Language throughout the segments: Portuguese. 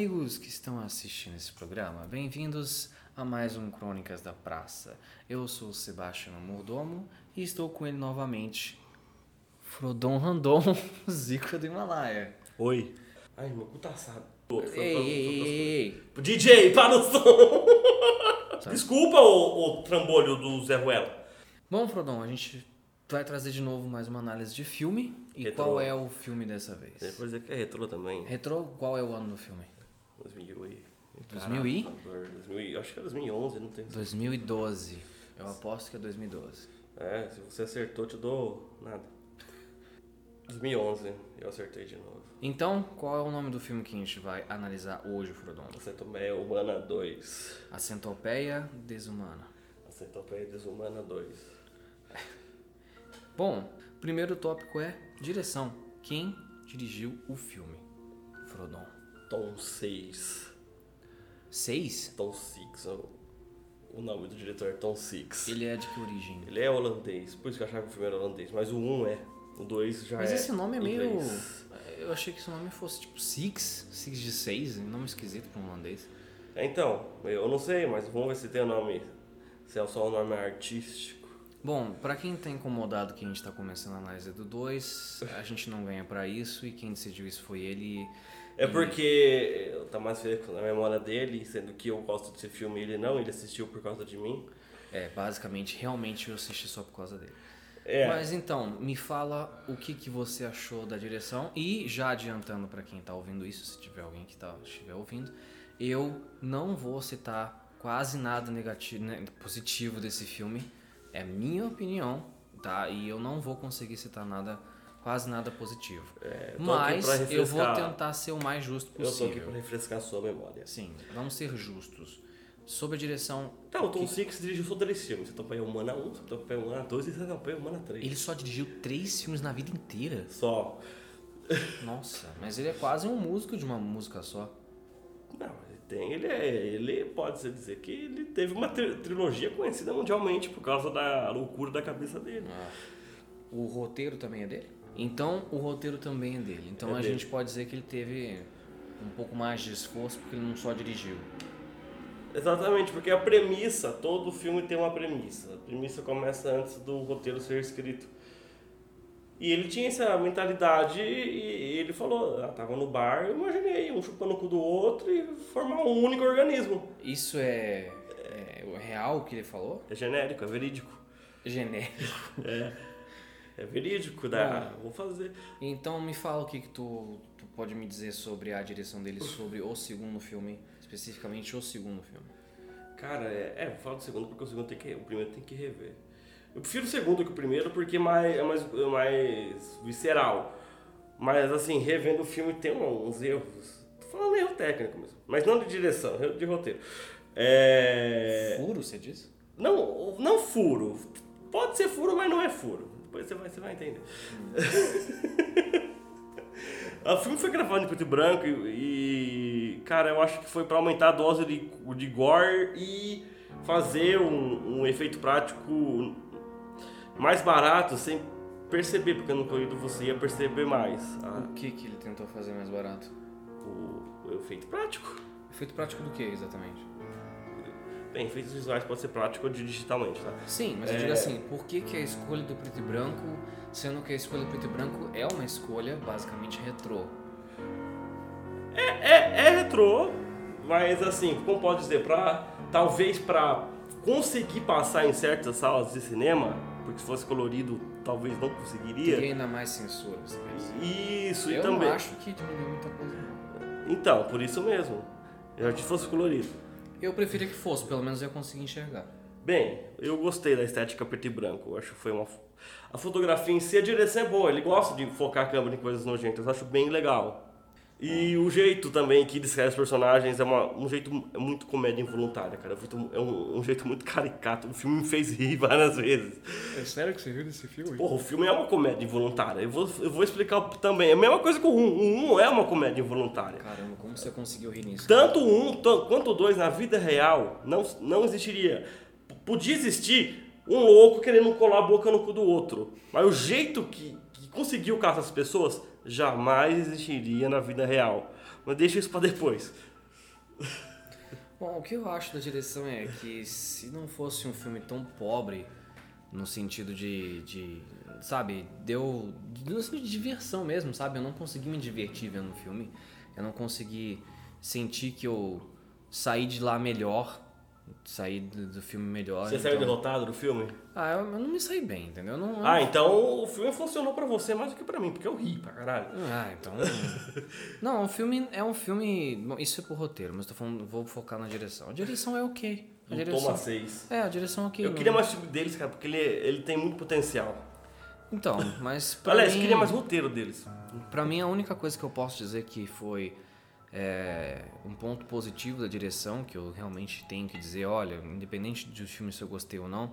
amigos que estão assistindo esse programa, bem-vindos a mais um Crônicas da Praça. Eu sou o Sebastião Mordomo e estou com ele novamente, Frodon Randon, Zico do Himalaia. Oi. Ai, meu cu tá assado. Ei, ei, ei, ei, ei. DJ, para o som! Desculpa o, o trambolho do Zé Ruela. Bom, Frodon, a gente vai trazer de novo mais uma análise de filme. E Retrô. qual é o filme dessa vez? Depois dizer que é retrô também. Retrô, qual é o ano do filme? 2000 e... 2000 e? Caraca, 2000 Acho que é 2011, não tem... 2012. Eu aposto que é 2012. É, se você acertou, te dou nada. 2011, eu acertei de novo. Então, qual é o nome do filme que a gente vai analisar hoje, Frodon? Centopeia Humana 2. A Centopeia Desumana. A Centopeia Desumana 2. Bom, primeiro tópico é direção. Quem dirigiu o filme? Frodon. Tom 6. Seis? Tom 6. O, o nome do diretor é Tom 6. Ele é de que origem? Ele é holandês, por isso que eu achava que o filme era holandês. Mas o 1 é. O 2 já Mas é. esse nome é meio. inglês. Eu achei que esse nome fosse tipo Six, Six de seis, um nome esquisito para um holandês. É, então, eu não sei, mas vamos ver se tem o nome. Se é só o nome artístico. Bom, pra quem tá incomodado que a gente tá começando a análise do 2, a gente não ganha pra isso e quem decidiu isso foi ele. É porque tá mais fresco na memória dele, sendo que eu gosto desse filme e ele não, ele assistiu por causa de mim. É, basicamente, realmente eu assisti só por causa dele. É. Mas então, me fala o que, que você achou da direção e já adiantando pra quem tá ouvindo isso, se tiver alguém que tá, estiver ouvindo, eu não vou citar quase nada negativo, né, positivo desse filme. É minha opinião, tá? E eu não vou conseguir citar nada, quase nada positivo. É, Mas eu vou tentar ser o mais justo Eu tô aqui possível. pra refrescar a sua memória. Sim, vamos ser justos. Sobre a direção, Tá, o Tom Six dirigiu só três filmes. Centopeia Humana 1, Centopeia Humana 2 e Centopeia Humana 3. ele só dirigiu três filmes na vida inteira. Só. Nossa, mas ele é quase um músico de uma música só. Não, ele tem, ele é, ele pode se dizer que ele teve uma tri- trilogia conhecida mundialmente por causa da loucura da cabeça dele. O roteiro também é dele? Então, o roteiro também é dele. Então, É a dele. gente pode dizer que ele teve um pouco mais de esforço porque ele não só dirigiu. Exatamente, porque a premissa, todo filme tem uma premissa. A premissa começa antes do roteiro ser escrito. E ele tinha essa mentalidade e ele falou, ah, tava no bar, eu imaginei um chupando o cu do outro e formar um único organismo. Isso é, é real o que ele falou? É genérico, é verídico. Genérico. É, é verídico, dá, vou fazer. Então, me fala o que, que tu, tu pode me dizer sobre a direção dele, sobre o segundo filme, especificamente o segundo filme. Cara, é, é, vou falar do segundo porque o segundo tem que, o primeiro tem que rever. Eu prefiro o segundo que o primeiro porque é mais, é mais, é mais visceral. Mas assim, revendo o filme tem uns erros. Tô falando erro técnico mesmo. Mas não de direção, erro de roteiro. É. Furo, você disse? Não, não furo. Pode ser furo, mas não é furo. Depois você vai, você vai entender. o filme foi gravado em preto e branco e, e, cara, eu acho que foi pra aumentar a dose de, de gore e fazer um, um efeito prático mais barato sem perceber, porque no corrido você ia perceber mais a- O que, que ele tentou fazer mais barato? o, o efeito prático. Efeito prático do que, exatamente? Bem, efeitos visuais pode ser prático ou digitalmente, tá? Sim, mas eu É. digo assim, por que, que a escolha do preto e branco, sendo que a escolha do preto e branco é uma escolha basicamente retrô? É, é retrô, mas assim, como pode dizer, pra, talvez pra conseguir passar em certas salas de cinema, porque se fosse colorido talvez não conseguiria. Teria ainda mais censura, você? Isso, e Eu também. não acho que diminuiu muita coisa. Então, por isso mesmo. Já que fosse colorido. Eu preferia que fosse, pelo menos eu ia conseguir enxergar. Bem, eu gostei da estética preto e branco. Eu acho que foi uma. A fotografia em si, a direção é boa. Ele gosta de focar a câmera em coisas nojentas. Eu acho bem legal. E o jeito também que descreve os personagens é uma, um jeito muito comédia involuntária, cara. É um, um jeito muito caricato. O filme me fez rir várias vezes. É sério que você viu desse filme? Porra, o filme é uma comédia involuntária. Eu vou, eu vou explicar também. É a mesma coisa que o 1. O 1 é uma comédia involuntária. Caramba, como você conseguiu rir nisso? Tanto o 1 tan- quanto o 2 na vida real não, não existiria. P- Podia existir um louco querendo colar a boca no cu do outro. Mas o jeito que, que conseguiu caçar as pessoas jamais existiria na vida real. Mas deixa isso pra depois. Bom, o que eu acho da direção é que se não fosse um filme tão pobre, no sentido de, de sabe, deu, no sentido de diversão mesmo, sabe? Eu não consegui me divertir vendo o filme, eu não consegui sentir que eu saí de lá melhor, saí do, do filme melhor. Você saiu derrotado do filme? Ah, eu, eu não me saí bem, entendeu? Eu Não, eu Ah, então o filme funcionou pra você mais do que pra mim, porque eu ri pra caralho. Ah, então. não, o filme é um filme. Bom, isso é pro roteiro, mas tô falando, vou focar na direção. A direção é ok. A direção, toma seis. É, a direção é ok. Eu não- queria mais filme deles, cara, porque ele, ele tem muito potencial. Então, mas. Aliás, mim, eu queria mais roteiro deles. Pra mim, a única coisa que eu posso dizer que foi é, um ponto positivo da direção, que eu realmente tenho que dizer, olha, independente do filme se eu gostei ou não,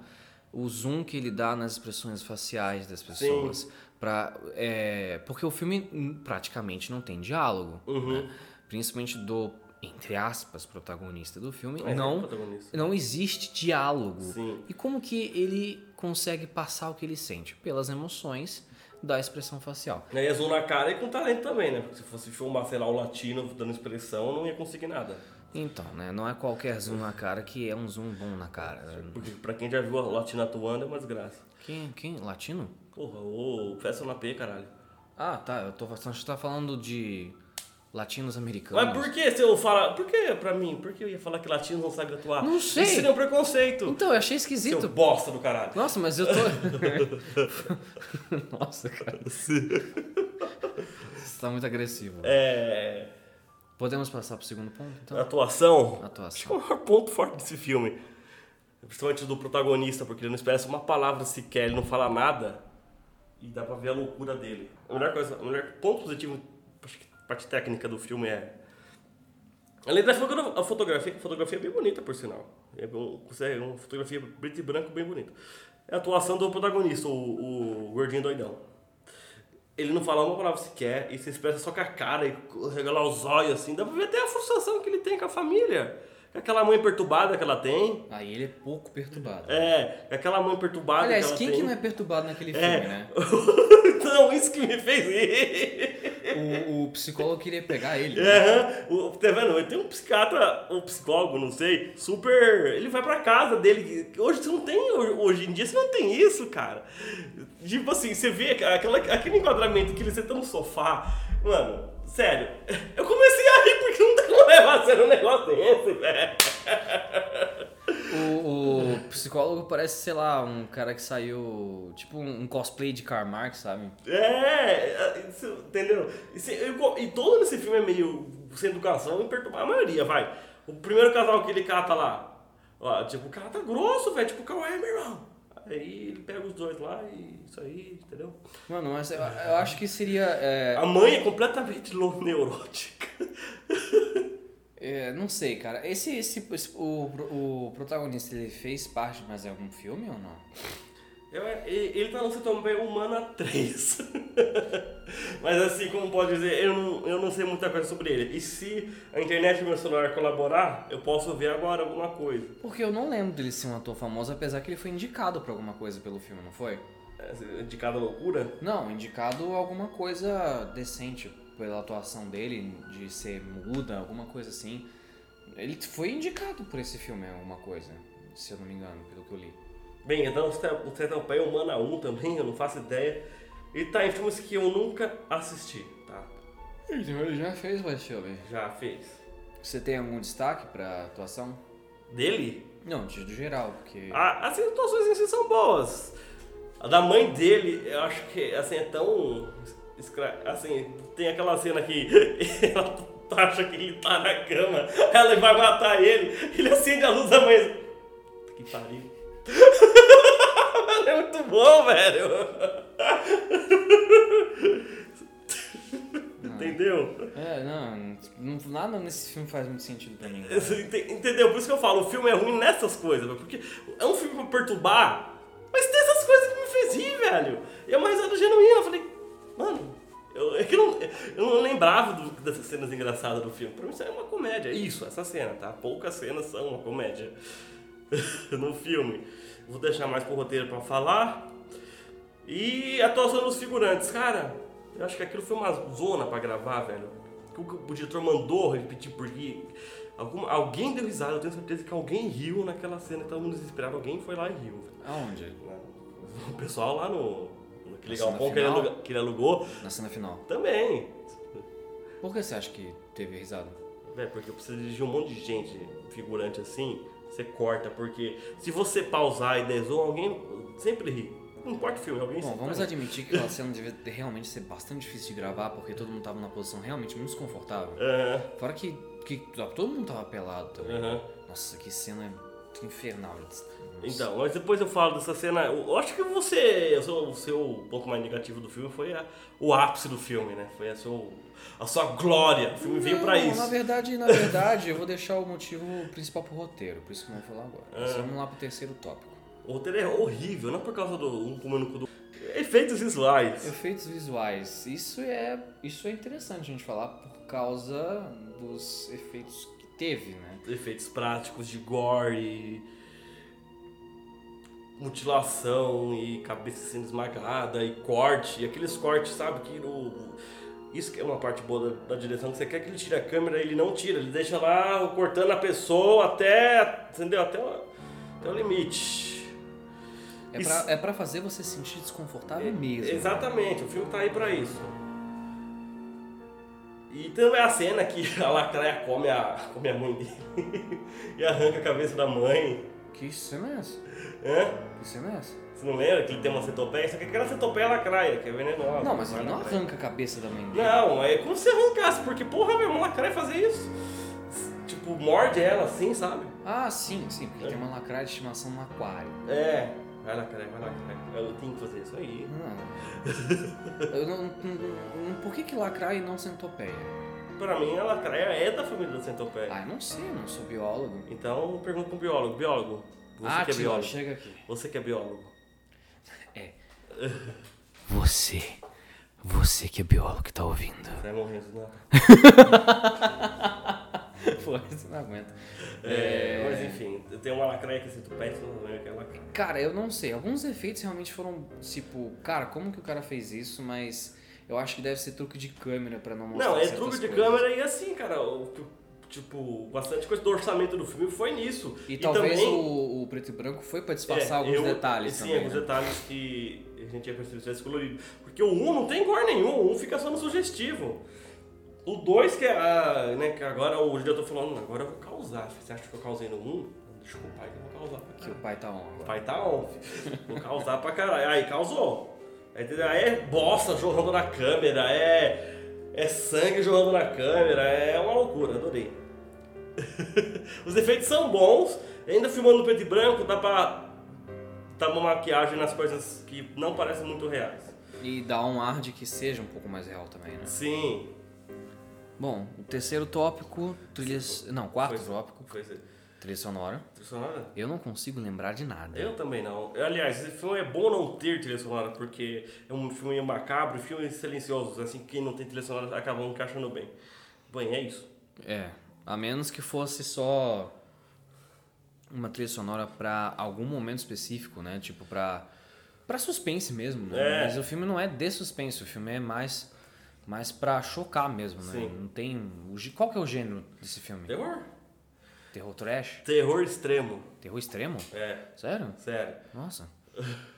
o zoom que ele dá nas expressões faciais das pessoas. Pra, é, porque o filme praticamente não tem diálogo. Uhum. né? Principalmente do, entre aspas, protagonista do filme. É, não, não existe diálogo. Sim. E como que ele consegue passar o que ele sente? Pelas emoções da expressão facial. E aí é zoom na cara e com talento também, né? Porque se fosse filmar, sei lá, o latino dando expressão, não ia conseguir nada. Então, né? Não é qualquer zoom na cara que é um zoom bom na cara. Porque pra quem já viu o latino atuando é uma desgraça. Quem? Quem? Latino? Porra, ô, festa na P, caralho. Ah, tá. Eu tô, você tá falando de latinos americanos. Mas por que se eu falar. Por que pra mim? Por que eu ia falar que latinos não sabem atuar? Não sei. Isso seria um preconcito. Então, eu achei Seu esquisito. bosta do caralho. Nossa, mas eu tô. Nossa, cara. Você tá muito agressivo. É. Podemos passar pro segundo ponto, então? Atuação. Atuação. Acho que é o maior ponto forte desse filme. Principalmente do protagonista, porque ele não expressa uma palavra sequer, ele não fala nada. E dá pra ver a loucura dele. A melhor coisa, o melhor ponto positivo, parte técnica do filme é. Além da a fotografia, a fotografia é bem bonita, por sinal. É um- é uma fotografia preto e branco bem bonita. É a atuação do protagonista, o, o gordinho doidão. Ele não fala uma palavra sequer e se expressa só com a cara e regalar os olhos assim. Dá pra ver até a frustração que ele tem com a família. Aquela mãe perturbada que ela tem. Aí ele é pouco perturbado. É, aquela mãe perturbada Aliás, que ela quem tem. que não é perturbado naquele filme, É. né? Não, isso que me fez rir. O, o psicólogo queria pegar ele. É, o, tá vendo? Tem um psiquiatra, um psicólogo, não sei, super. Ele vai pra casa dele. Hoje você não tem, hoje em dia você não tem isso, cara. Tipo assim, você vê aquela, aquele enquadramento que ele senta no sofá. Mano, sério, eu comecei a rir porque não tem como levar a sério um negócio desse, velho. Psicólogo parece, sei lá, um cara que saiu. Tipo um cosplay de Karl Marx, sabe? É, isso, entendeu? E, eu go- e todo nesse filme é meio sem educação e perturbar a maioria, vai. O primeiro casal que ele cata lá, ó, tipo, o cara tá grosso, velho, tipo, qual é, meu irmão? Aí ele pega os dois lá e isso aí, entendeu? Mano, mas eu, eu acho que seria. é, A mãe é completamente neurótica. é, não sei, cara. Esse, esse, esse- o, o protagonista ele fez parte de mais algum filme ou não? Eu- ele tá no bem humana 3. Mas assim, como pode dizer, eu não, eu não sei muita coisa sobre ele. E se a internet e meu celular colaborar, eu posso ver agora alguma coisa. Porque eu não lembro dele ser um ator famoso, apesar que ele foi indicado pra alguma coisa pelo filme, não foi? É, De cada loucura. Não, indicado alguma coisa decente pela atuação dele, de ser muda, alguma coisa assim. Ele foi indicado por esse filme, alguma coisa, se eu não me engano, pelo que eu li. Bem, então o Centopeia Humana 1 também, eu não faço ideia. E tá em filmes que eu nunca assisti, tá? Ele já fez mais filme. Já fez. Você tem algum destaque pra atuação? Dele? Não, de do geral, porque. A- As atuações em si são boas. A da mãe dele, eu acho que assim, é tão. Assim, tem aquela cena que ela acha que ele tá na cama, ela vai matar ele, ele acende a luz da mãe. Que pariu. é muito bom, velho. Entendeu? É, não, não, nada nesse filme faz muito sentido pra mim. Ente- Entendeu? Por isso que eu falo, o filme é ruim nessas coisas, porque é um filme pra perturbar, mas tem essas coisas que me fez rir, velho. E é uma risada genuína. Eu falei, mano, eu, é que eu, não, eu não lembrava do- dessas cenas engraçadas do filme. Pra mim isso é uma comédia. Isso, essa cena, tá? Poucas cenas são uma comédia no filme. Vou deixar mais pro roteiro pra falar. E a atuação dos figurantes, cara, eu acho que aquilo foi uma zona pra gravar, velho. O que o diretor mandou repetir porque Alguma, alguém deu risada, eu tenho certeza que alguém riu naquela cena, todo mundo desesperado, alguém foi lá e riu. Aonde? O pessoal lá no. Naquele Na galpão que ele, que ele alugou Na cena final. também. Por que você acha que teve risada? É, porque precisa dirigir um monte de gente, figurante assim, você corta, porque se você pausar e der zoom, alguém sempre ri. Não importa o filme, alguém Bom, vamos admitir que aquela cena devia ter- realmente ser bastante difícil de gravar, porque todo mundo tava numa posição realmente muito desconfortável. Fora que, que todo mundo tava pelado também. aham. Nossa, que cena infernal. Então, mas depois eu falo dessa cena. Eu acho que você. O seu, ponto mais negativo do filme foi a- o ápice do filme, né? Foi a, seu, a sua glória. O filme veio pra Não, isso. Na verdade, na verdade, eu vou deixar o motivo principal pro roteiro, por isso que eu não vou falar agora. Ah. Mas vamos lá pro terceiro tópico. O roteiro é horrível, não por causa do um cu do. Efeitos visuais. Efeitos visuais. Isso é, isso é interessante a gente falar por causa dos efeitos que teve, né? Efeitos práticos de gore. Mutilação e cabeça sendo esmagada e corte. E aqueles cortes, sabe? Que no. Isso que é uma parte boa da, da direção, que você quer que ele tire a câmera, ele não tira, ele deixa lá cortando a pessoa até. Entendeu? Até o, até o limite. É Isso- pra, é pra fazer você se sentir desconfortável mesmo. Exatamente, o filme tá aí pra isso. E também a cena que a lacraia come a, come a mãe dele e arranca a cabeça da mãe. Que cena é essa? Hã? Que cena é essa? Você não lembra que ele tem uma centopeia? Só que aquela centopeia é lacraia, que é venenosa. Não, mas ele não lacraia. arranca a cabeça dele. Não, é como se arrancasse, porque porra, meu, uma lacraia fazer isso. Tipo, morde ela assim, sabe? Ah, sim, sim, porque tem uma lacraia de estimação no aquário. É. Vai lacraia, vai lacraia. Eu tenho que fazer isso aí. Não. Eu não, não- não- por que que lacraia e não centopeia? Pra mim, a lacraia é da família da centopeia. Ah, eu não sei, eu não sou biólogo. Então, pergunta pro biólogo. Biólogo, você ah, que é tio, biólogo. chega aqui. Você que é biólogo. Você, você que é biólogo que tá ouvindo. Vai morrendo, não. Pô, você não aguenta. É, mas enfim, tem uma lacraia que é centopeia, você não lembra que é lacraia. Cara, eu não sei. Alguns efeitos realmente foram, tipo, cara, como que o cara fez isso? Mas eu acho que deve ser truque de câmera pra não mostrar Não, é truque de coisas. câmera e assim, cara, o, tipo, bastante coisa do orçamento do filme foi nisso. E, talvez também, o, o preto e branco foi pra disfarçar é, alguns eu- detalhes Sim, também. alguns né? detalhes que a gente ia perceber se tivesse colorido. Porque o 1 não tem cor nenhum, o 1 fica só no sugestivo. O 2, que é a, né, que agora o diretor falou, "Não, agora eu vou causar. Você acha que eu causei no 1? Deixa com o pai que eu vou causar. pra Que o caralho." pai tá on O pai tá on. Vou causar pra caralho. Aí causou. Aí é bosta jorrando na câmera, é, é sangue jorrando na câmera, é uma loucura, adorei. Os efeitos são bons, ainda filmando no preto e branco, dá pra dar uma maquiagem nas coisas que não parecem muito reais. E dá um ar de que seja um pouco mais real também, né? Sim. Bom, o terceiro tópico, trilhas. Não, quarto Foi- tópico, Foi isso. Trilha sonora. Trilha sonora? Eu não consigo lembrar de nada. Eu também não. Aliás, esse filme é bom não ter trilha sonora, porque é um filme macabro, filmes silenciosos, assim, quem não tem trilha sonora acaba encaixando bem. Bem, é isso. É, a menos que fosse só uma trilha sonora pra algum momento específico, né? Tipo pra para suspense mesmo, né? É. Mas o filme não é de suspense, o filme é mais mais para chocar mesmo, né? Sim. Não tem qual que é o gênero desse filme? Terror. Terror trash? Terror extremo. Terror extremo? É, Sério? sério. Nossa.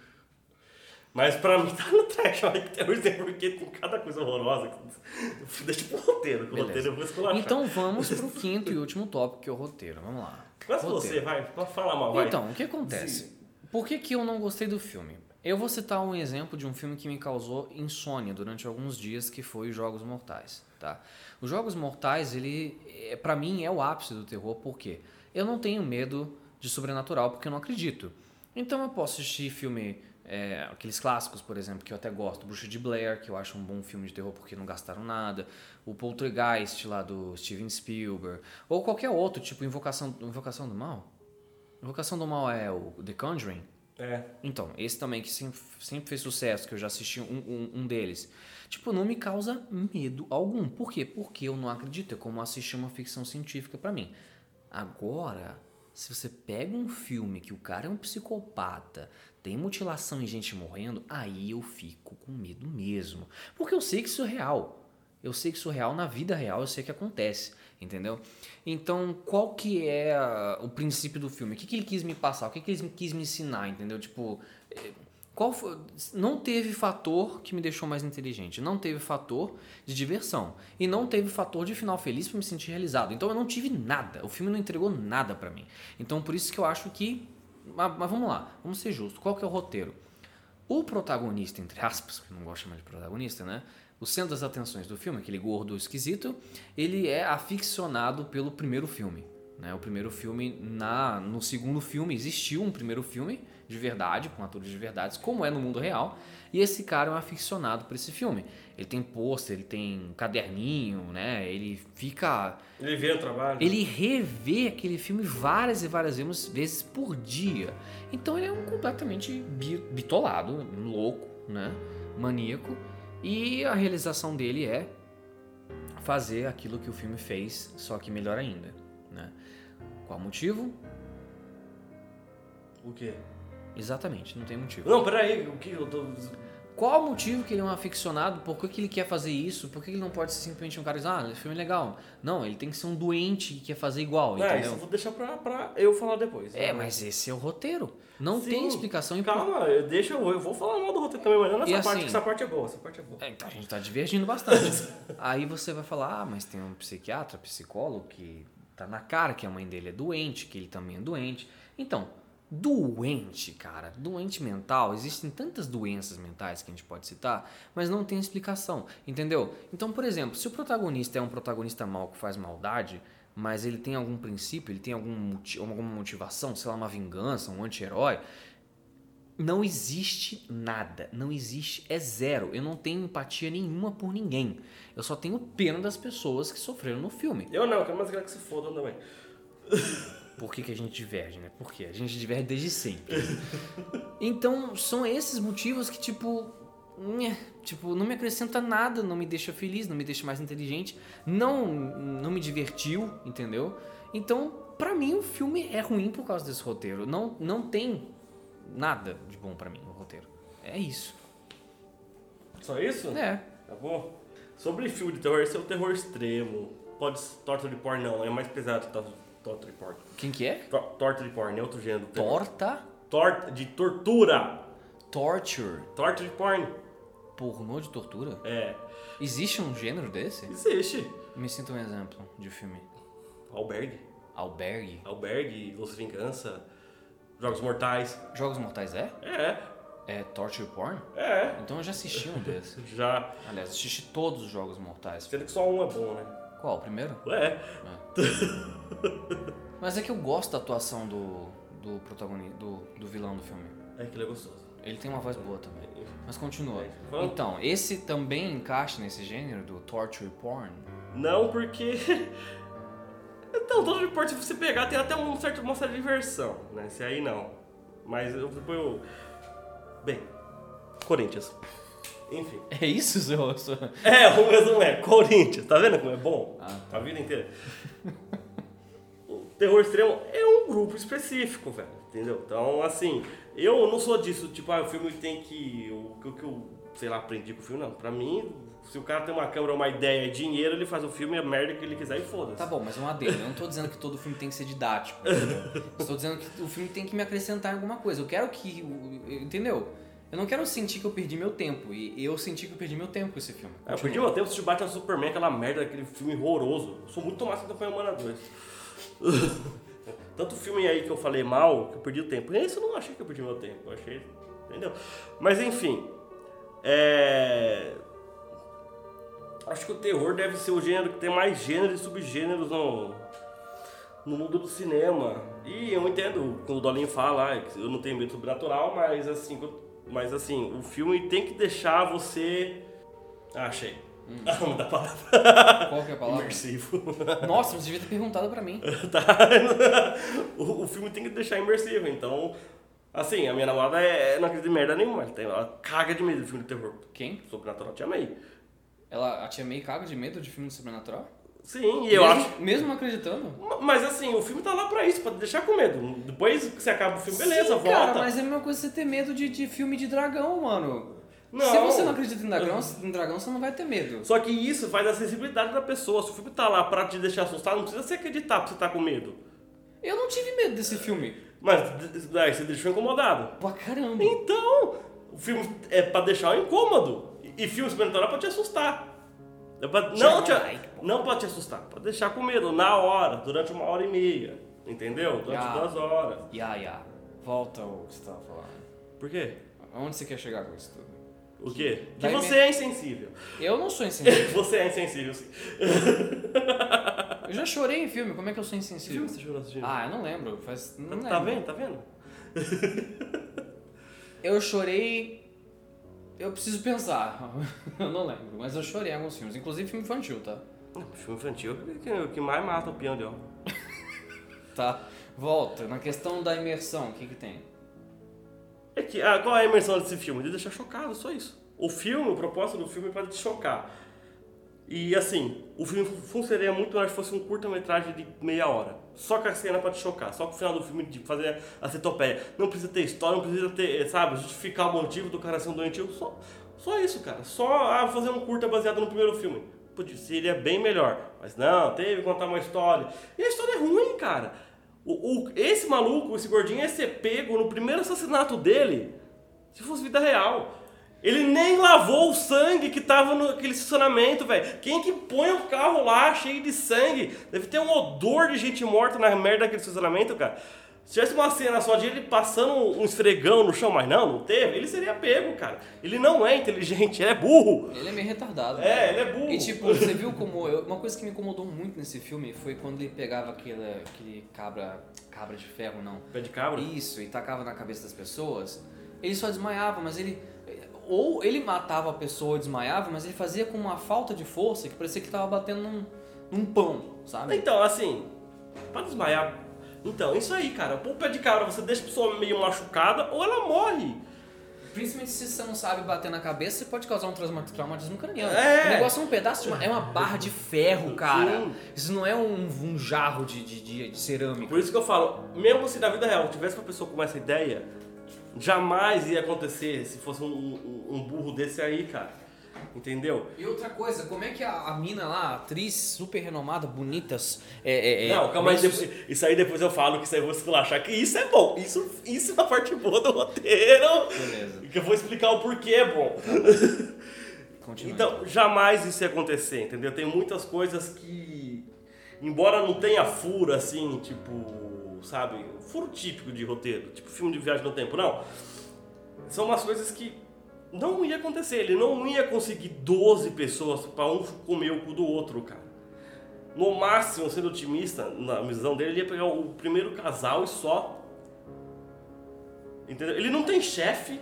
Mas pra mim tá no trash, olha que terror extremo, porque tem cada coisa horrorosa. Deixa pro roteiro, que o roteiro eu vou. Então vamos pro quinto e último tópico, que é o roteiro. Vamos lá. Mas Roteiro. você, vai, pode falar mal, vai. Então, o que acontece? Por que, que eu não gostei do filme? Eu vou citar um exemplo de um filme que me causou insônia durante alguns dias, que foi Jogos Mortais, tá? Os Jogos Mortais, ele, é, para mim, é o ápice do terror, por quê? Eu não tenho medo de sobrenatural, porque eu não acredito. Então eu posso assistir filme, é, aqueles clássicos, por exemplo, que eu até gosto, Bruxa de Blair, que eu acho um bom filme de terror porque não gastaram nada, o Poltergeist lá do Steven Spielberg, ou qualquer outro, tipo Invocação, Invocação do Mal. Invocação do Mal é o The Conjuring? É. Então, esse também que sempre, sempre fez sucesso, que eu já assisti um, um, um deles. Tipo, não me causa medo algum. Por quê? Porque eu não acredito. É como assistir uma ficção científica pra mim. Agora, se você pega um filme que o cara é um psicopata, tem mutilação e gente morrendo, aí eu fico com medo mesmo. Porque eu sei que isso é real. Eu sei que isso é real na vida real, eu sei que acontece, entendeu? Então, qual que é o princípio do filme? O que, que ele quis me passar? O que, que ele quis me ensinar, entendeu? Tipo, eh, qual foi- não teve fator que me deixou mais inteligente, não teve fator de diversão e não teve fator de final feliz para me sentir realizado. Então eu não tive nada, o filme não entregou nada para mim. Então por isso que eu acho que, mas, mas vamos lá, vamos ser justos. Qual que é o roteiro? O protagonista, entre aspas, que não gosto de chamar de protagonista, né? O centro das atenções do filme, aquele gordo esquisito, ele é aficionado pelo primeiro filme. Né? O primeiro filme, na, no segundo filme, existiu um primeiro filme de verdade, com atores de verdade, como é no mundo real. E esse cara é um aficionado por esse filme. Ele tem pôster, ele tem um caderninho, né? Ele fica Ele vê o trabalho. ele revê aquele filme várias e várias vezes, por dia. Então ele é um completamente bi- bitolado, louco, né? Maníaco. E a realização dele é fazer aquilo que o filme fez, só que melhor ainda, né? Qual motivo? O quê? Exatamente, não tem motivo. Não, peraí, o que eu tô. Qual o motivo que ele é um aficionado? Por que, que ele quer fazer isso? Por que ele não pode ser simplesmente um cara que diz, ah, esse filme é legal? Não, ele tem que ser um doente que quer fazer igual, Ah, entendeu? isso eu vou deixar pra, pra eu falar depois. É, mas esse é o roteiro. Não Sim. tem explicação. e por- Calma, eu- deixa eu, eu vou falar mal do roteiro também, mas não nessa E parte, assim- essa parte é boa, essa parte é boa. É, então a gente tá divergindo bastante. Aí você vai falar, ah, mas tem um psiquiatra, psicólogo que tá na cara que a mãe dele é doente, que ele também é doente. Então, doente, cara, doente mental, existem tantas doenças mentais que a gente pode citar, mas não tem explicação, entendeu? Então, por exemplo, se o protagonista é um protagonista mau que faz maldade, mas ele tem algum princípio, ele tem algum alguma motivação, sei lá, uma vingança, um anti-herói, não existe nada, não existe, é zero. Eu não tenho empatia nenhuma por ninguém. Eu só tenho pena das pessoas que sofreram no filme. Eu não, eu quero mais que se fodam também. Por que, que a gente diverge, né? Por quê? A gente diverge desde sempre. então, são esses motivos que, tipo, nhé, tipo, não me acrescenta nada, não me deixa feliz, não me deixa mais inteligente, não, não me divertiu, entendeu? Então, pra mim, o filme é ruim por causa desse roteiro. Não, não tem nada de bom pra mim o roteiro. É isso. Só isso? É. Tá bom? Sobre filme de terror, esse é o terror extremo. Pode torture porn não, é mais pesado que tor- torture porn. Quem que é? To- Torture porn é outro gênero. Torta. Tor de tortura. Torture. Torture porn. Pornô de tortura? É. Existe um gênero desse? Existe. Me sinta um exemplo de filme. Albergue. Albergue. Albergue, Los Vingança, Jogos Mortais. Jogos Mortais é? É, É torture porn? é. Então eu já assisti um desses. Já. Aliás, assisti todos os Jogos Mortais. Sendo que só um é bom, né? Qual? O primeiro? É. Mas é que eu gosto da atuação do, do protagonista, do, do vilão do filme. É que ele é gostoso. Ele tem uma voz boa também. Mas continua. Vamos. Então, esse também encaixa nesse gênero do torture porn? Não, porque. Então, todo repórter, se você pegar, tem até um certo, uma certa diversão, né? Esse aí não. Mas eu, depois eu. Bem, Corinthians. Enfim. É isso, seu? É, o mesmo é, Corinthians. Tá vendo como é bom? Ah. A vida inteira. o terror extremo é um grupo específico, velho. Entendeu? Então, assim, eu não sou disso, tipo, ah, o filme tem que. O que eu, que eu, sei lá, aprendi com o filme, não. Pra mim, se o cara tem uma câmera, uma ideia e dinheiro, ele faz o filme, a merda que ele quiser e foda-se. Tá bom, mas é um adendo. Eu não tô dizendo que todo filme tem que ser didático. Estou dizendo que o filme tem que me acrescentar alguma coisa. Eu quero que. o- Entendeu? Eu não quero sentir que eu perdi meu tempo. E eu senti que eu perdi meu tempo com esse filme. É, eu perdi meu tempo se bate a Superman, aquela merda, aquele filme horroroso. Eu sou muito mais que Campanha Humana 2. Tanto filme aí que eu falei mal, que eu perdi o tempo. Esse eu não achei que eu perdi meu tempo, eu achei. Entendeu? Mas enfim. É. Acho que o terror deve ser o gênero que tem mais gêneros e subgêneros no, no mundo do cinema. E eu entendo quando o Dolinho fala, eu não tenho medo sobrenatural, mas assim, mas assim, o filme tem que deixar você. Ah, achei. Ah, não dá palavra. Qual que é a palavra? Imersivo. Nossa, você devia ter perguntado pra mim. tá? o, o filme tem que deixar imersivo, então. Assim, a minha namorada é, não acredita em merda nenhuma, ela, tem- ela caga de medo de filme de terror. Quem? Sobrenatural, te amei. Ela, a tia May caga de medo de filme de sobrenatural? Sim, e eu mesmo, acho. Mesmo acreditando? Mas assim, o filme tá lá pra isso, pra deixar com medo. Depois que você acaba o filme, beleza, Sim, volta. cara, mas é a mesma coisa você ter medo de, de filme de dragão, mano. Não. Se você não acredita em dragão, em dragão, você não vai ter medo. Só que isso faz a sensibilidade da pessoa. Se o filme tá lá pra te deixar assustado, não precisa você acreditar pra você tá com medo. Eu não tive medo desse filme. Mas daí você deixou incomodado. Pra caramba. Então, o filme é pra deixar incômodo. E filme experimental é pra te assustar. É pra, não, te, não pra te assustar, pra deixar com medo, na hora, durante uma hora e meia. Entendeu? Durante Ya. duas horas. Ya, ya. Volta o que você tava falando. Por quê? Aonde você quer chegar com isso tudo? O quê? Que Daí você me- é insensível. Eu não sou insensível. Você é insensível, sim. Eu já chorei em filme, como é que eu sou Que insensível? filme você chorou assistindo? Ah, eu não lembro. Faz, não tá lembro. vendo? Tá vendo? Eu chorei. Eu preciso pensar. eu não lembro, mas eu chorei em alguns filmes, inclusive filme infantil, tá? Filme infantil é o que, que mais mata o peão de. Tá. Volta. Na questão da imersão, o que que tem? É que, ah, qual é a imersão desse filme? De deixar chocado, só isso. O filme, o propósito do filme é para te chocar. E assim, o filme funcionaria muito melhor se fosse um curta-metragem de meia hora. Só com a cena pra te chocar, só com o final do filme de fazer a cetopeia. Não precisa ter história, não precisa ter, sabe, justificar o motivo do cara ser um doentio. Só, só isso, cara. Só ah, fazer um curta baseado no primeiro filme. Podia, seria bem melhor. Mas não, teve que contar uma história. E a história é ruim, cara. O, o- esse maluco, esse gordinho, ia ser pego no primeiro assassinato dele se fosse vida real. Ele nem lavou o sangue que tava naquele estacionamento, velho. Quem que põe o carro lá cheio de sangue? Deve ter um odor de gente morta na merda daquele estacionamento, cara. Se tivesse uma cena só de ele passando um esfregão no chão, mas não, não teve, ele seria pego, cara. Ele não é inteligente, ele é burro. Ele é meio retardado. É, ele é burro. E tipo, você viu como. eu- uma coisa que me incomodou muito nesse filme foi quando ele pegava aquele, aquele cabra. cabra de ferro, não. Pé de cabra? Isso, e tacava na cabeça das pessoas. Ele só desmaiava, mas ele. Ou ele matava a pessoa e desmaiava, mas ele fazia com uma falta de força que parecia que tava batendo num, num pão, sabe? Então, assim, pra desmaiar. Então, isso aí, cara. O pé de cabra, você deixa a pessoa meio machucada ou ela morre. Principalmente se você não sabe bater na cabeça, você pode causar um trauma- traumatismo craniano. É. O negócio é um pedaço de uma, é uma barra de ferro, cara. Sim. Isso não é um, um jarro de, de, de, de cerâmica. Por isso que eu falo, mesmo se na vida real tivesse uma pessoa com essa ideia, jamais ia acontecer se fosse um, um- um burro desse aí, cara. Entendeu? E outra coisa, como é que a, a mina lá, atriz super renomada, bonitas, é, é, é, não, calma aí, depois- isso aí depois eu falo que isso aí eu vou esculachar, que isso é bom. Isso, isso é a parte boa do roteiro. Beleza. Que eu vou explicar o porquê é bom. Continua. Então, jamais isso ia acontecer, entendeu? Tem muitas coisas que, embora não tenha furo assim, tipo, sabe, furo típico de roteiro, tipo filme de viagem no tempo, não. São umas coisas que não ia acontecer. Ele não ia conseguir 12 pessoas pra um comer o cu do outro, cara. No máximo, sendo otimista, na visão dele, ele ia pegar o primeiro casal e só. Entendeu? Ele não tem chefe.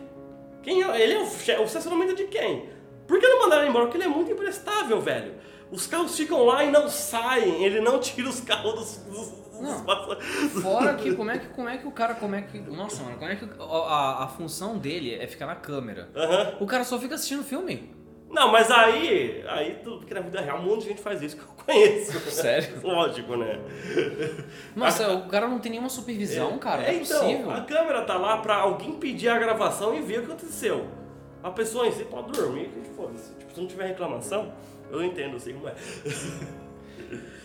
Quem é? Ele é o chefe. O estacionamento é de quem? Por que não mandaram ele embora? Porque ele é muito imprestável, velho. Os carros ficam lá e não saem. Ele não tira os carros dos, dos Não. Fora que como é que como é que o cara como é que nossa mano como é que a, a, a função dele é ficar na câmera Aham. o cara só fica assistindo filme Não, mas aí. Aí, tudo, porque na vida real um monte de gente faz isso que eu conheço. Sério? Lógico, né? nossa o cara não tem nenhuma supervisão cara não é, É, então, possível a câmera tá lá pra alguém pedir a gravação e ver o que aconteceu. A pessoa em si pode dormir, que foda-se. Tipo, se não tiver reclamação, eu entendo, eu sei como é.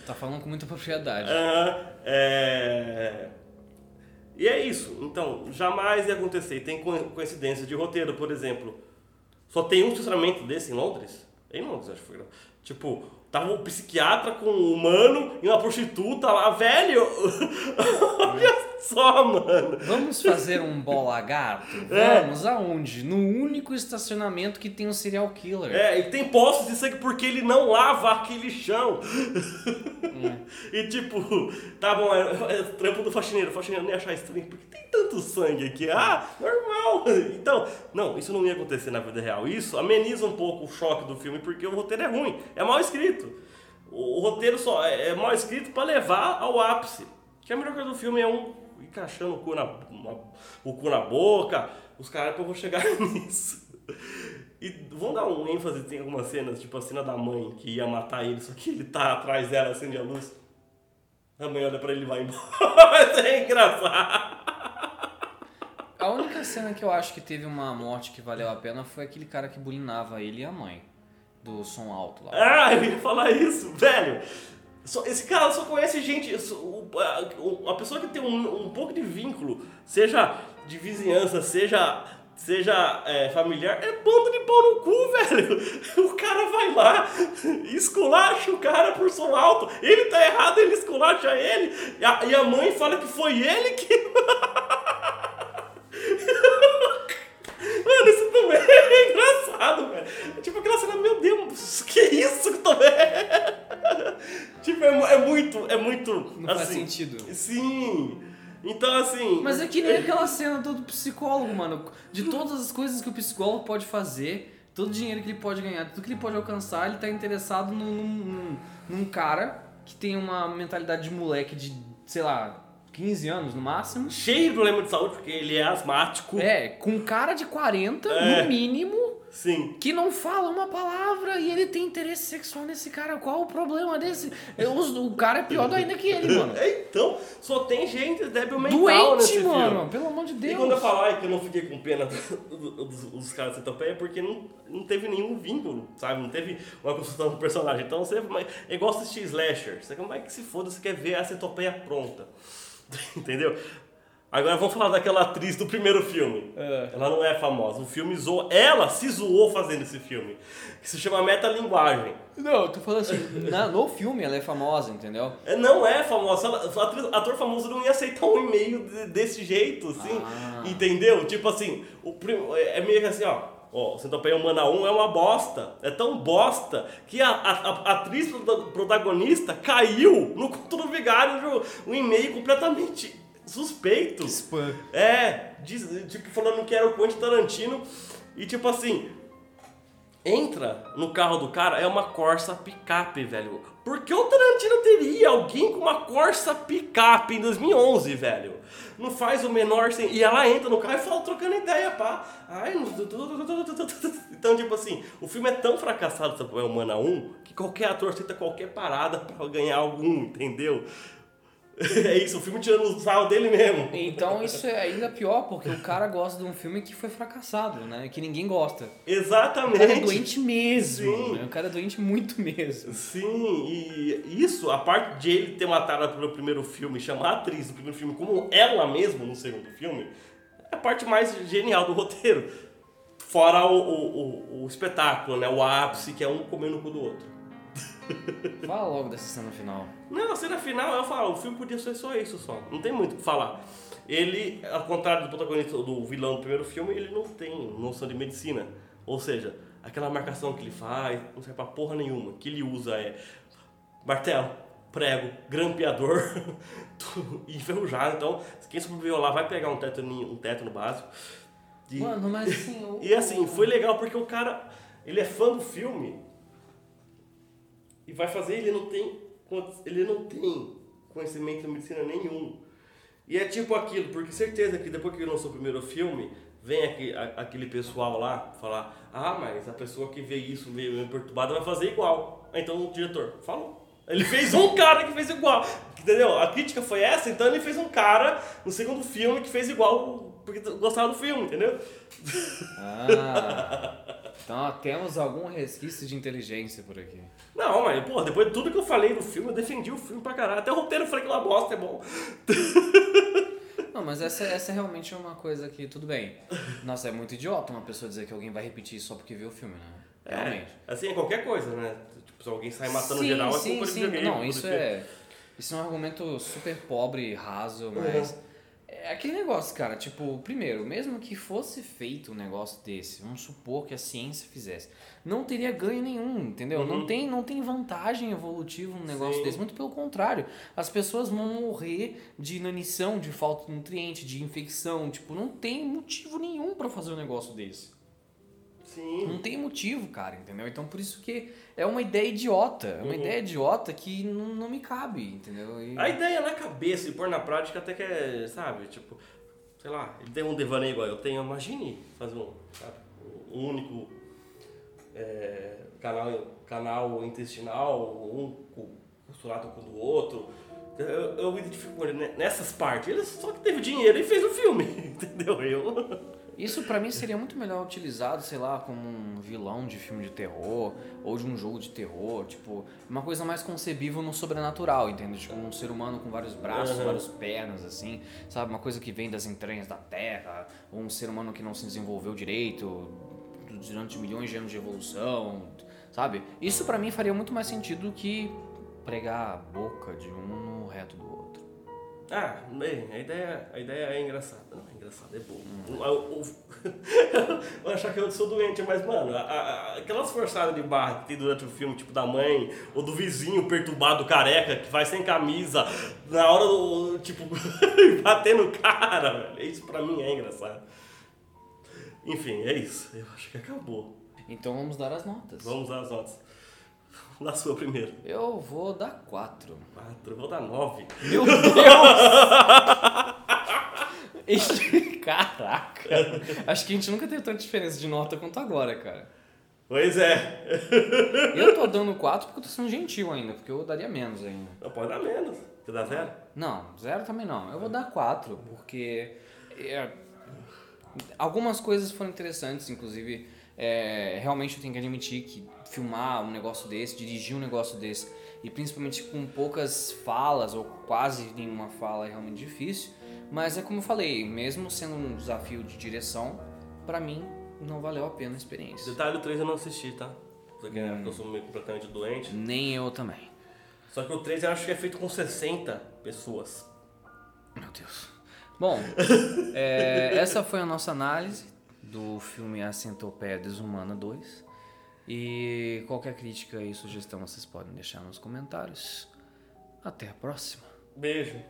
tá falando com muita propriedade Aham, é... E é isso. Então, jamais ia acontecer. Tem co- coincidência de roteiro, por exemplo. Só tem um estacionamento desse em Londres? É Em Londres, acho que foi. Tipo, tava um psiquiatra com um humano e uma prostituta lá, velho! Olha só, mano! vamos fazer um bola gato É. vamos aonde no único estacionamento que tem um serial killer É, e tem poços de sangue porque ele não lava aquele chão. e tipo, tá bom, é, é trampo do faxineiro. O faxineiro nem achar estranho, porque tem tanto sangue aqui. Ah, normal. Então, não, isso não ia acontecer na vida real. Isso ameniza um pouco o choque do filme, porque o roteiro é ruim, é mal escrito. O, roteiro só é, é mal escrito pra levar ao ápice. Que a melhor coisa do filme é um encaixando o cu na, na- o cu na boca. Os caras vou chegar nisso. E vamos dar um ênfase, tem algumas cenas, tipo a cena da mãe que ia matar ele, só que ele tá atrás dela, acende a luz. A mãe olha pra ele e vai embora. É engraçado. a única única cena que eu acho que teve uma morte que valeu a pena foi aquele cara que bulinava ele e a mãe. Do som alto lá. Ah, eu ia falar isso, velho. Só- esse cara só conhece gente. a pessoa que tem um, um pouco de vínculo, seja de vizinhança, seja. Seja é, familiar, é bando de pau no cu, velho. O cara vai lá, esculacha o cara por som alto. Ele tá errado, ele esculacha ele. E a, e a mãe fala que foi ele que. é, é muito, é muito. Não faz assim, sentido. Sim. Então, assim. Mas é que nem aquela cena do psicólogo, mano. De todas as coisas que o psicólogo pode fazer, todo o dinheiro que ele pode ganhar, tudo que ele pode alcançar, ele tá interessado num, num, num cara que tem uma mentalidade de moleque de, sei lá, 15 anos no máximo. Cheio de problema de saúde, porque ele é asmático. É, com cara de 40, É. no mínimo, Sim. que não fala uma palavra e ele tem interesse sexual nesse cara. Qual o problema desse? O cara é pior ainda que ele, mano. Então, só tem gente débil mental Doente, nesse mano. filme. Pelo amor de Deus. E quando eu falar que eu não fiquei com pena dos, dos caras de centopeia, é porque não, não teve nenhum vínculo, sabe? Não teve uma construção do personagem. Então você é igual assistir slasher. Você como é que se foda, você quer ver a centopeia pronta. Entendeu? Agora vamos falar daquela atriz do primeiro filme. É. Ela não é famosa. O filme zoou. Ela se zoou fazendo esse filme. Que se chama Metalinguagem. Não, eu tô falando assim, na- no filme ela é famosa, entendeu? É, Não é famosa. Ela- atriz- ator famoso não ia aceitar um e-mail de- desse jeito, assim. Ah. Entendeu? Tipo assim, o é meio que assim, ó. Ó, Centopeia Humana 1 é uma bosta. É tão bosta que a, a- a atriz prota- protagonista caiu no conto do vigário um e-mail completamente suspeito. Spam. É, diz- tipo, falando que era o Quentin Tarantino. E tipo assim, entra no carro do cara, é uma Corsa picape, velho. Por que o Tarantino teria alguém com uma Corsa picape em 2011, velho? Não faz o menor sen... E ela entra no carro e fala trocando ideia, pá. Ai, Então, tipo assim, o filme é tão fracassado, essa é Humana 1, que qualquer ator aceita qualquer parada pra ganhar algum, entendeu? É isso, o filme tirando o sarro dele mesmo. Então isso é ainda pior, porque o cara gosta de um filme que foi fracassado, né? Que ninguém gosta. O Exatamente. cara é doente mesmo, né? O cara é doente muito mesmo. Sim, e isso, a parte de ele ter matado pelo primeiro filme, chamar a atriz do primeiro filme como ela mesma no segundo filme, é a parte mais genial do roteiro. Fora o, o, o, o espetáculo, né? O ápice, que é um comendo o cu do outro. Fala logo dessa cena final. Não, a cena final, eu falo, o filme podia ser só isso só. Não tem muito o que falar. Ele, ao contrário do protagonista do vilão do primeiro filme, ele não tem noção de medicina. Ou seja, aquela marcação que ele faz não serve pra porra nenhuma. O que ele usa é martelo, prego, grampeador enferrujado. Então, quem sobreviveu lá vai pegar um teto, um teto no básico. E- Mano, mas assim. o- e assim, foi legal porque o cara, ele é fã do filme e vai fazer, ele não tem, ele não tem conhecimento de medicina nenhum. E é tipo aquilo, porque certeza que depois que lançou o primeiro filme, vem aqui, a- aquele pessoal lá falar, ah, mas a pessoa que vê isso meio perturbada vai fazer igual. Então o diretor falou. Ele fez um cara que fez igual. Entendeu? A crítica foi essa, então ele fez um cara no segundo filme que fez igual porque gostava do filme, entendeu? Ah. Então ó, temos algum resquício de inteligência por aqui. Não, mas, pô, depois de tudo que eu falei do filme, eu defendi o filme pra caralho. Até o roteiro eu falei que uma bosta é bom. Não, mas essa, essa realmente é uma coisa que, tudo bem. Nossa, é muito idiota uma pessoa dizer que alguém vai repetir só porque viu o filme, né? Realmente. É, assim, é qualquer coisa, né? Tipo, se alguém sai matando sim, geral, é sim, culpa de sim. videogame. Não, culpa isso de é. Isso é um argumento super pobre, raso, mas. É aquele negócio, cara, tipo, primeiro, mesmo que fosse feito um negócio desse, vamos supor que a ciência fizesse, não teria ganho nenhum, entendeu? Não, Uhum. tem, não tem vantagem evolutiva um negócio Sim. desse, muito pelo contrário. As pessoas vão morrer de inanição, de falta de nutriente, de infecção, tipo, não tem motivo nenhum pra fazer um negócio desse. Sim. Não tem motivo, cara, entendeu? Então por isso que é uma ideia idiota. É uma Uhum. ideia idiota que não, não me cabe, entendeu? E- A ideia na cabeça e pôr na prática até que é, sabe, tipo, sei lá, ele tem um devaneio igual eu tenho, imagine fazer um, sabe, um único é, canal, canal intestinal, um co- costurado com o do outro. Eu, eu me identifico com ele ne- nessas partes. Ele só que teve dinheiro e fez o filme, Deu eu. Isso pra mim seria muito melhor utilizado, sei lá, como um vilão de filme de terror ou de um jogo de terror, tipo, uma coisa mais concebível no sobrenatural, entende? Tipo, um ser humano com vários braços, Uhum. várias pernas, assim, sabe? Uma coisa que vem das entranhas da Terra, ou um ser humano que não se desenvolveu direito durante milhões de anos de evolução, sabe? Isso pra mim faria muito mais sentido do que pregar a boca de um no reto do outro. Ah, bem, a ideia, a ideia é engraçada. Não, é engraçada, é boa. Hum. O- o- Vou achar que eu sou doente, mas, mano, a- a- aquelas forçadas de barra que tem durante o filme, tipo da mãe, ou do vizinho perturbado careca, que vai sem camisa, na hora do. tipo, bater no cara, velho. Isso pra mim é engraçado. Enfim, é isso. Eu acho que acabou. Então vamos dar as notas. Vamos às notas. Na sua primeiro. Eu vou dar 4. Quatro, eu vou dar nove. Meu Deus! Caraca! Acho que a gente nunca teve tanta diferença de nota quanto agora, cara. Pois é. Eu tô dando 4 porque eu tô sendo gentil ainda, porque eu daria menos ainda. Não pode dar menos. Você dá zero? Não, zero também não. Eu vou dar 4, porque. é, algumas coisas foram interessantes, inclusive. é, realmente eu tenho que admitir que filmar um negócio desse, dirigir um negócio desse, e principalmente com poucas falas, ou quase nenhuma fala, é realmente difícil. Mas é como eu falei, mesmo sendo um desafio de direção, pra mim não valeu a pena a experiência. Detalhe do 3 eu não assisti, tá? Porque eu sou meio completamente doente. Nem eu também. Só que o 3 eu acho que é feito com 60 pessoas. Meu Deus. Bom, é, essa foi a nossa análise do filme A Centopeia Desumana 2. E qualquer crítica e sugestão vocês podem deixar nos comentários. Até a próxima. Beijo.